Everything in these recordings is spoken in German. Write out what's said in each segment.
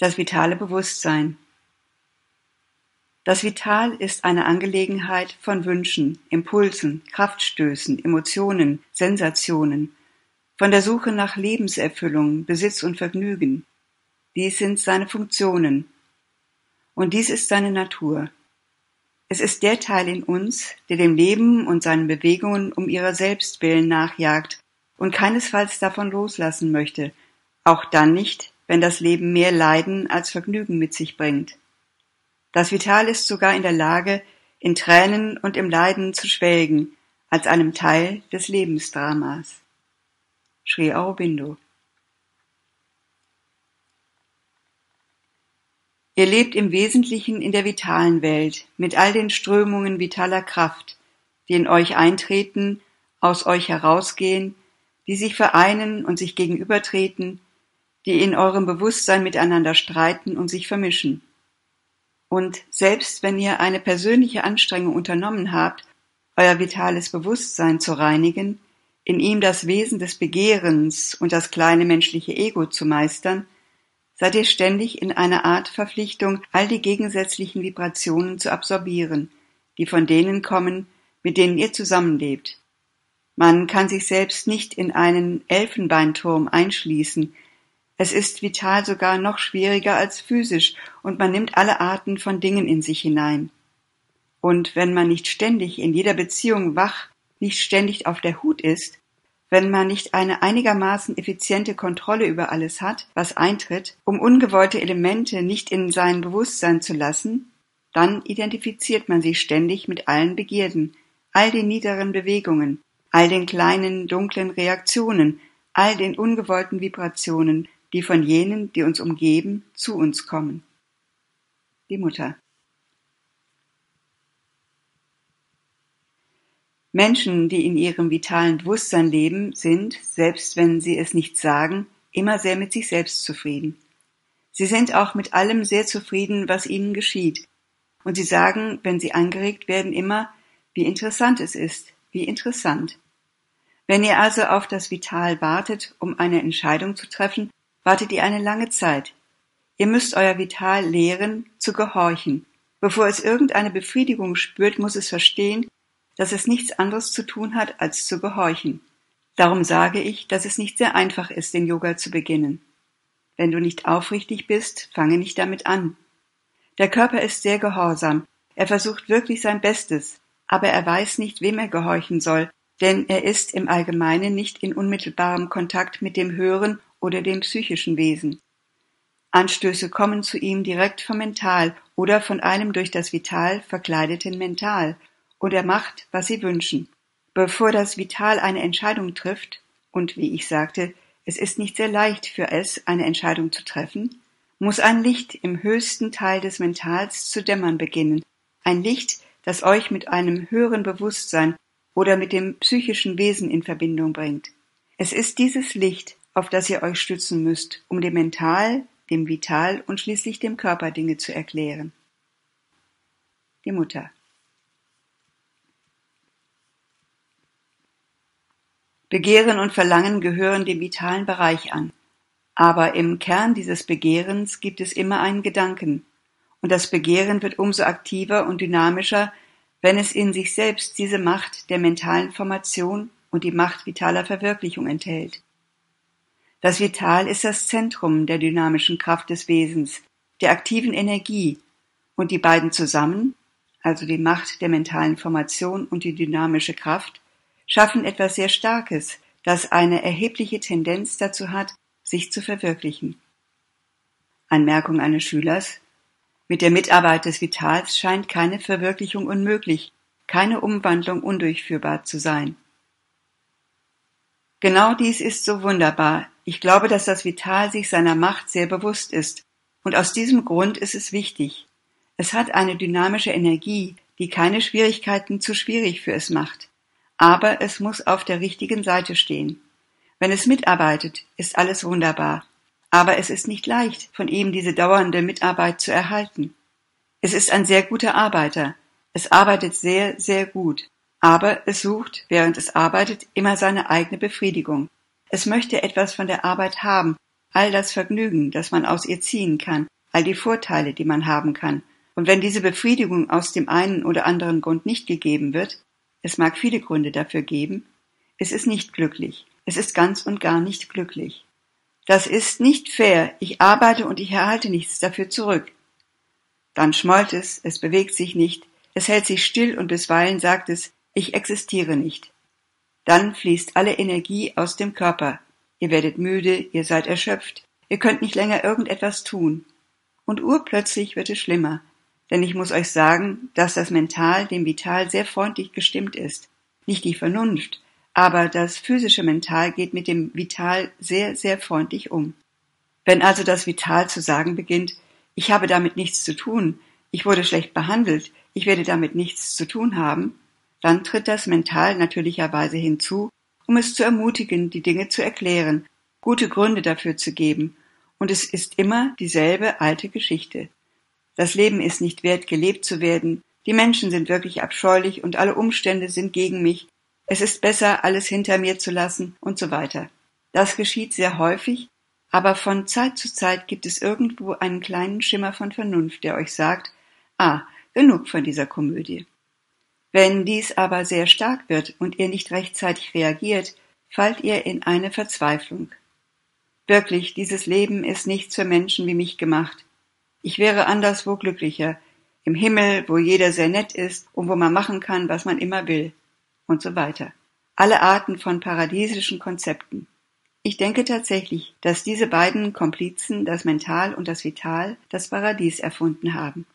Das vitale Bewusstsein. Das Vital ist eine Angelegenheit von Wünschen, Impulsen, Kraftstößen, Emotionen, Sensationen, von der Suche nach Lebenserfüllung, Besitz und Vergnügen. Dies sind seine Funktionen. Und dies ist seine Natur. Es ist der Teil in uns, der dem Leben und seinen Bewegungen um ihrer selbst willen nachjagt und keinesfalls davon loslassen möchte, auch dann nicht, wenn das Leben mehr Leiden als Vergnügen mit sich bringt. Das Vital ist sogar in der Lage, in Tränen und im Leiden zu schwelgen, als einem Teil des Lebensdramas. Sri Aurobindo Ihr lebt im Wesentlichen in der vitalen Welt, mit all den Strömungen vitaler Kraft, die in euch eintreten, aus euch herausgehen, die sich vereinen und sich gegenübertreten, die in eurem Bewusstsein miteinander streiten und sich vermischen. Und selbst wenn ihr eine persönliche Anstrengung unternommen habt, euer vitales Bewusstsein zu reinigen, in ihm das Wesen des Begehrens und das kleine menschliche Ego zu meistern, seid ihr ständig in einer Art Verpflichtung, all die gegensätzlichen Vibrationen zu absorbieren, die von denen kommen, mit denen ihr zusammenlebt. Man kann sich selbst nicht in einen Elfenbeinturm einschließen, es ist vital sogar noch schwieriger als physisch, und man nimmt alle Arten von Dingen in sich hinein. Und wenn man nicht ständig in jeder Beziehung wach, nicht ständig auf der Hut ist, wenn man nicht eine einigermaßen effiziente Kontrolle über alles hat, was eintritt, um ungewollte Elemente nicht in sein Bewusstsein zu lassen, dann identifiziert man sich ständig mit allen Begierden, all den niederen Bewegungen, all den kleinen dunklen Reaktionen, all den ungewollten Vibrationen, die von jenen, die uns umgeben, zu uns kommen. Die Mutter. Menschen, die in ihrem vitalen Bewusstsein leben, sind, selbst wenn sie es nicht sagen, immer sehr mit sich selbst zufrieden. Sie sind auch mit allem sehr zufrieden, was ihnen geschieht. Und sie sagen, wenn sie angeregt werden, immer, wie interessant es ist, wie interessant. Wenn ihr also auf das Vital wartet, um eine Entscheidung zu treffen, wartet ihr eine lange Zeit. Ihr müsst euer Vital lehren, zu gehorchen. Bevor es irgendeine Befriedigung spürt, muss es verstehen, dass es nichts anderes zu tun hat, als zu gehorchen. Darum sage ich, dass es nicht sehr einfach ist, den Yoga zu beginnen. Wenn du nicht aufrichtig bist, fange nicht damit an. Der Körper ist sehr gehorsam, er versucht wirklich sein Bestes, aber er weiß nicht, wem er gehorchen soll, denn er ist im Allgemeinen nicht in unmittelbarem Kontakt mit dem Hören oder dem psychischen Wesen. Anstöße kommen zu ihm direkt vom Mental oder von einem durch das Vital verkleideten Mental, und er macht, was sie wünschen. Bevor das Vital eine Entscheidung trifft, und wie ich sagte, es ist nicht sehr leicht für es, eine Entscheidung zu treffen, muss ein Licht im höchsten Teil des Mentals zu dämmern beginnen, ein Licht, das euch mit einem höheren Bewusstsein oder mit dem psychischen Wesen in Verbindung bringt. Es ist dieses Licht, auf das ihr euch stützen müsst, um dem Mental, dem Vital und schließlich dem Körper Dinge zu erklären. Die Mutter. Begehren und Verlangen gehören dem vitalen Bereich an. Aber im Kern dieses Begehrens gibt es immer einen Gedanken. Und das Begehren wird umso aktiver und dynamischer, wenn es in sich selbst diese Macht der mentalen Formation und die Macht vitaler Verwirklichung enthält. Das Vital ist das Zentrum der dynamischen Kraft des Wesens, der aktiven Energie, und die beiden zusammen, also die Macht der mentalen Formation und die dynamische Kraft, schaffen etwas sehr Starkes, das eine erhebliche Tendenz dazu hat, sich zu verwirklichen. Anmerkung eines Schülers Mit der Mitarbeit des Vitals scheint keine Verwirklichung unmöglich, keine Umwandlung undurchführbar zu sein. Genau dies ist so wunderbar, ich glaube, dass das Vital sich seiner Macht sehr bewusst ist, und aus diesem Grund ist es wichtig. Es hat eine dynamische Energie, die keine Schwierigkeiten zu schwierig für es macht. Aber es muss auf der richtigen Seite stehen. Wenn es mitarbeitet, ist alles wunderbar. Aber es ist nicht leicht, von ihm diese dauernde Mitarbeit zu erhalten. Es ist ein sehr guter Arbeiter. Es arbeitet sehr, sehr gut. Aber es sucht, während es arbeitet, immer seine eigene Befriedigung. Es möchte etwas von der Arbeit haben, all das Vergnügen, das man aus ihr ziehen kann, all die Vorteile, die man haben kann. Und wenn diese Befriedigung aus dem einen oder anderen Grund nicht gegeben wird, es mag viele Gründe dafür geben, es ist nicht glücklich, es ist ganz und gar nicht glücklich. Das ist nicht fair, ich arbeite und ich erhalte nichts dafür zurück. Dann schmollt es, es bewegt sich nicht, es hält sich still und bisweilen sagt es, ich existiere nicht. Dann fließt alle Energie aus dem Körper. Ihr werdet müde, ihr seid erschöpft, ihr könnt nicht länger irgendetwas tun. Und urplötzlich wird es schlimmer, denn ich muss euch sagen, dass das Mental dem Vital sehr freundlich gestimmt ist. Nicht die Vernunft, aber das physische Mental geht mit dem Vital sehr, sehr freundlich um. Wenn also das Vital zu sagen beginnt, ich habe damit nichts zu tun, ich wurde schlecht behandelt, ich werde damit nichts zu tun haben, dann tritt das Mental natürlicherweise hinzu, um es zu ermutigen, die Dinge zu erklären, gute Gründe dafür zu geben, und es ist immer dieselbe alte Geschichte. Das Leben ist nicht wert, gelebt zu werden, die Menschen sind wirklich abscheulich und alle Umstände sind gegen mich, es ist besser, alles hinter mir zu lassen und so weiter. Das geschieht sehr häufig, aber von Zeit zu Zeit gibt es irgendwo einen kleinen Schimmer von Vernunft, der euch sagt, ah, genug von dieser Komödie. Wenn dies aber sehr stark wird und ihr nicht rechtzeitig reagiert, fallt ihr in eine Verzweiflung. Wirklich, dieses Leben ist nicht für Menschen wie mich gemacht. Ich wäre anderswo glücklicher, im Himmel, wo jeder sehr nett ist und wo man machen kann, was man immer will, und so weiter. Alle Arten von paradiesischen Konzepten. Ich denke tatsächlich, dass diese beiden Komplizen, das Mental und das Vital, das Paradies erfunden haben.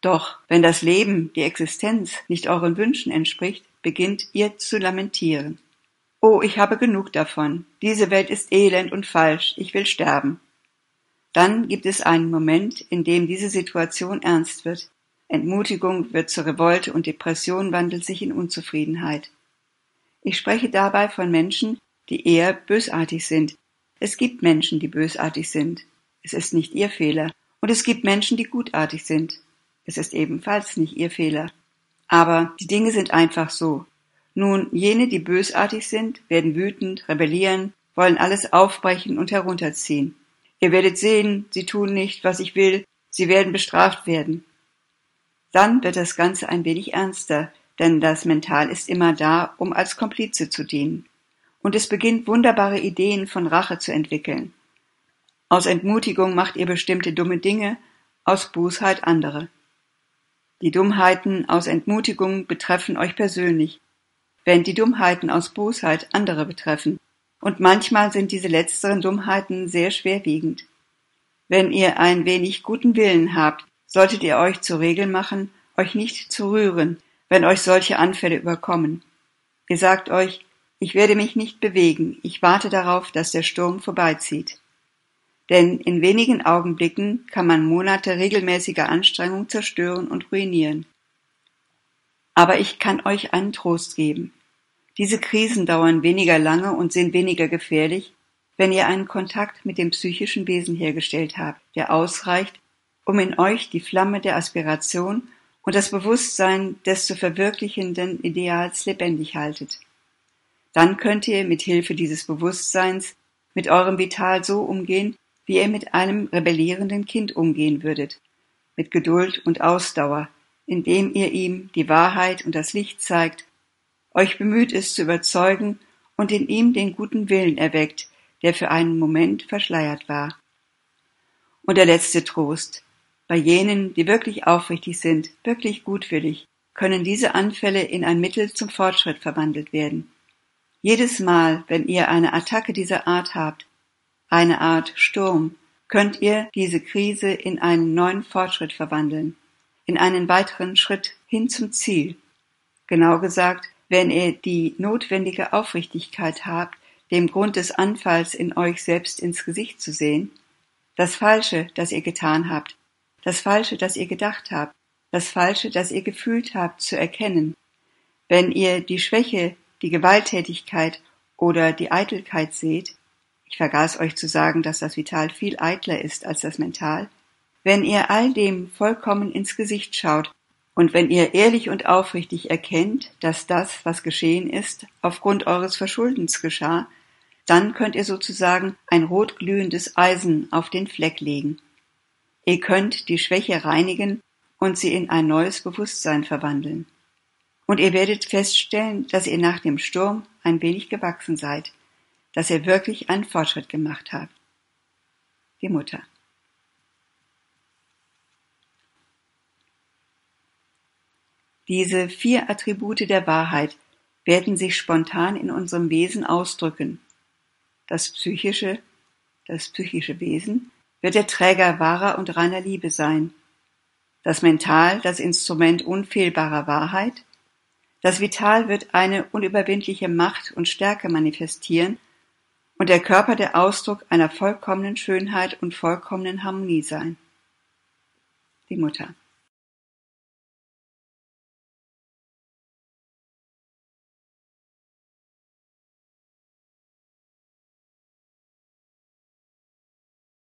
Doch wenn das Leben, die Existenz nicht euren Wünschen entspricht, beginnt ihr zu lamentieren. Oh, ich habe genug davon. Diese Welt ist elend und falsch. Ich will sterben. Dann gibt es einen Moment, in dem diese Situation ernst wird. Entmutigung wird zur Revolte und Depression wandelt sich in Unzufriedenheit. Ich spreche dabei von Menschen, die eher bösartig sind. Es gibt Menschen, die bösartig sind. Es ist nicht ihr Fehler. Und es gibt Menschen, die gutartig sind. Es ist ebenfalls nicht ihr Fehler. Aber die Dinge sind einfach so. Nun, jene, die bösartig sind, werden wütend, rebellieren, wollen alles aufbrechen und herunterziehen. Ihr werdet sehen, sie tun nicht, was ich will, sie werden bestraft werden. Dann wird das Ganze ein wenig ernster, denn das Mental ist immer da, um als Komplize zu dienen. Und es beginnt wunderbare Ideen von Rache zu entwickeln. Aus Entmutigung macht ihr bestimmte dumme Dinge, aus Bußheit andere. Die Dummheiten aus Entmutigung betreffen euch persönlich, während die Dummheiten aus Bosheit andere betreffen, und manchmal sind diese letzteren Dummheiten sehr schwerwiegend. Wenn ihr ein wenig guten Willen habt, solltet ihr euch zur Regel machen, euch nicht zu rühren, wenn euch solche Anfälle überkommen. Ihr sagt euch, ich werde mich nicht bewegen, ich warte darauf, dass der Sturm vorbeizieht denn in wenigen Augenblicken kann man Monate regelmäßiger Anstrengung zerstören und ruinieren. Aber ich kann euch einen Trost geben. Diese Krisen dauern weniger lange und sind weniger gefährlich, wenn ihr einen Kontakt mit dem psychischen Wesen hergestellt habt, der ausreicht, um in euch die Flamme der Aspiration und das Bewusstsein des zu verwirklichenden Ideals lebendig haltet. Dann könnt ihr mit Hilfe dieses Bewusstseins mit eurem Vital so umgehen, wie ihr mit einem rebellierenden Kind umgehen würdet, mit Geduld und Ausdauer, indem ihr ihm die Wahrheit und das Licht zeigt, euch bemüht es zu überzeugen und in ihm den guten Willen erweckt, der für einen Moment verschleiert war. Und der letzte Trost. Bei jenen, die wirklich aufrichtig sind, wirklich gutwillig, können diese Anfälle in ein Mittel zum Fortschritt verwandelt werden. Jedes Mal, wenn ihr eine Attacke dieser Art habt, eine Art Sturm, könnt ihr diese Krise in einen neuen Fortschritt verwandeln, in einen weiteren Schritt hin zum Ziel. Genau gesagt, wenn ihr die notwendige Aufrichtigkeit habt, dem Grund des Anfalls in euch selbst ins Gesicht zu sehen, das Falsche, das ihr getan habt, das Falsche, das ihr gedacht habt, das Falsche, das ihr gefühlt habt, zu erkennen, wenn ihr die Schwäche, die Gewalttätigkeit oder die Eitelkeit seht, ich vergaß euch zu sagen, dass das Vital viel eitler ist als das Mental. Wenn ihr all dem vollkommen ins Gesicht schaut und wenn ihr ehrlich und aufrichtig erkennt, dass das, was geschehen ist, aufgrund eures Verschuldens geschah, Dann könnt ihr sozusagen ein rotglühendes Eisen auf den Fleck legen. Ihr könnt die Schwäche reinigen und sie in ein neues Bewusstsein verwandeln. Und ihr werdet feststellen, dass ihr nach dem Sturm ein wenig gewachsen seid, dass ihr wirklich einen Fortschritt gemacht habt. Die Mutter. Diese vier Attribute der Wahrheit werden sich spontan in unserem Wesen ausdrücken. Das psychische, das psychische Wesen wird der Träger wahrer und reiner Liebe sein. Das Mental das Instrument unfehlbarer Wahrheit. Das Vital wird eine unüberwindliche Macht und Stärke manifestieren und der Körper der Ausdruck einer vollkommenen Schönheit und vollkommenen Harmonie sein. Die Mutter.